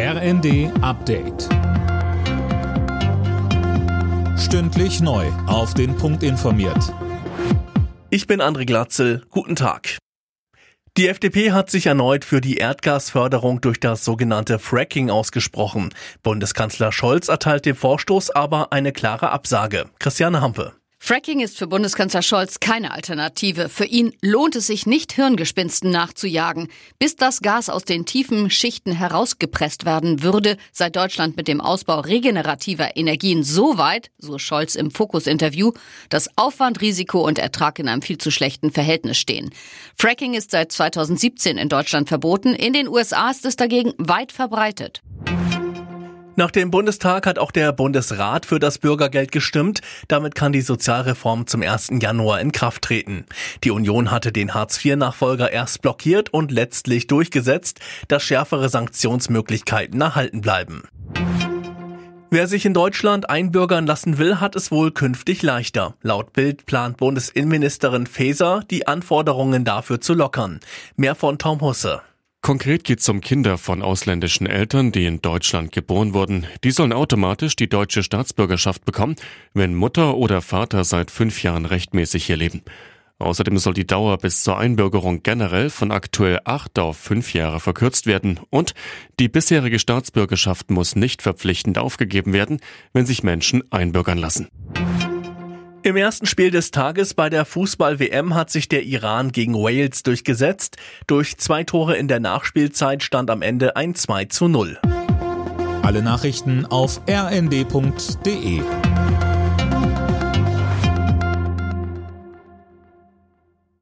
RND Update. Stündlich neu. Auf den Punkt informiert. Ich bin André Glatzel. Guten Tag. Die FDP hat sich erneut für die Erdgasförderung durch das sogenannte Fracking ausgesprochen. Bundeskanzler Scholz erteilt dem Vorstoß aber eine klare Absage. Christiane Hampe. Fracking ist für Bundeskanzler Scholz keine Alternative. Für ihn lohnt es sich nicht, Hirngespinsten nachzujagen. Bis das Gas aus den tiefen Schichten herausgepresst werden würde, sei Deutschland mit dem Ausbau regenerativer Energien so weit, so Scholz im Fokus-Interview, dass Aufwand, Risiko und Ertrag in einem viel zu schlechten Verhältnis stehen. Fracking ist seit 2017 in Deutschland verboten. In den USA ist es dagegen weit verbreitet. Nach dem Bundestag hat auch der Bundesrat für das Bürgergeld gestimmt. Damit kann die Sozialreform zum 1. Januar in Kraft treten. Die Union hatte den Hartz-IV-Nachfolger erst blockiert und letztlich durchgesetzt, dass schärfere Sanktionsmöglichkeiten erhalten bleiben. Wer sich in Deutschland einbürgern lassen will, hat es wohl künftig leichter. Laut Bild plant Bundesinnenministerin Faeser, die Anforderungen dafür zu lockern. Mehr von Tom Husse. Konkret geht es um Kinder von ausländischen Eltern, die in Deutschland geboren wurden. Die sollen automatisch die deutsche Staatsbürgerschaft bekommen, wenn Mutter oder Vater seit fünf Jahren rechtmäßig hier leben. Außerdem soll die Dauer bis zur Einbürgerung generell von aktuell acht auf fünf Jahre verkürzt werden und die bisherige Staatsbürgerschaft muss nicht verpflichtend aufgegeben werden, wenn sich Menschen einbürgern lassen. Im ersten Spiel des Tages bei der Fußball-WM hat sich der Iran gegen Wales durchgesetzt. Durch zwei Tore in der Nachspielzeit stand am Ende ein 2 zu 0. Alle Nachrichten auf rnd.de